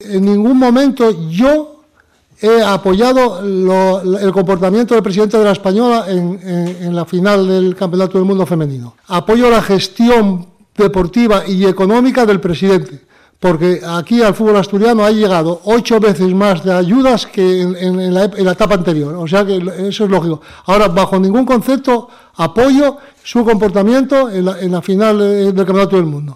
En ningún momento yo he apoyado el comportamiento del presidente de la Española en, la final del Campeonato del Mundo Femenino. Apoyo la gestión deportiva y económica del presidente, porque aquí al fútbol asturiano ha llegado ocho veces más de ayudas que en, la, etapa anterior, o sea que eso es lógico. Ahora, bajo ningún concepto, apoyo su comportamiento en la final del Campeonato del Mundo.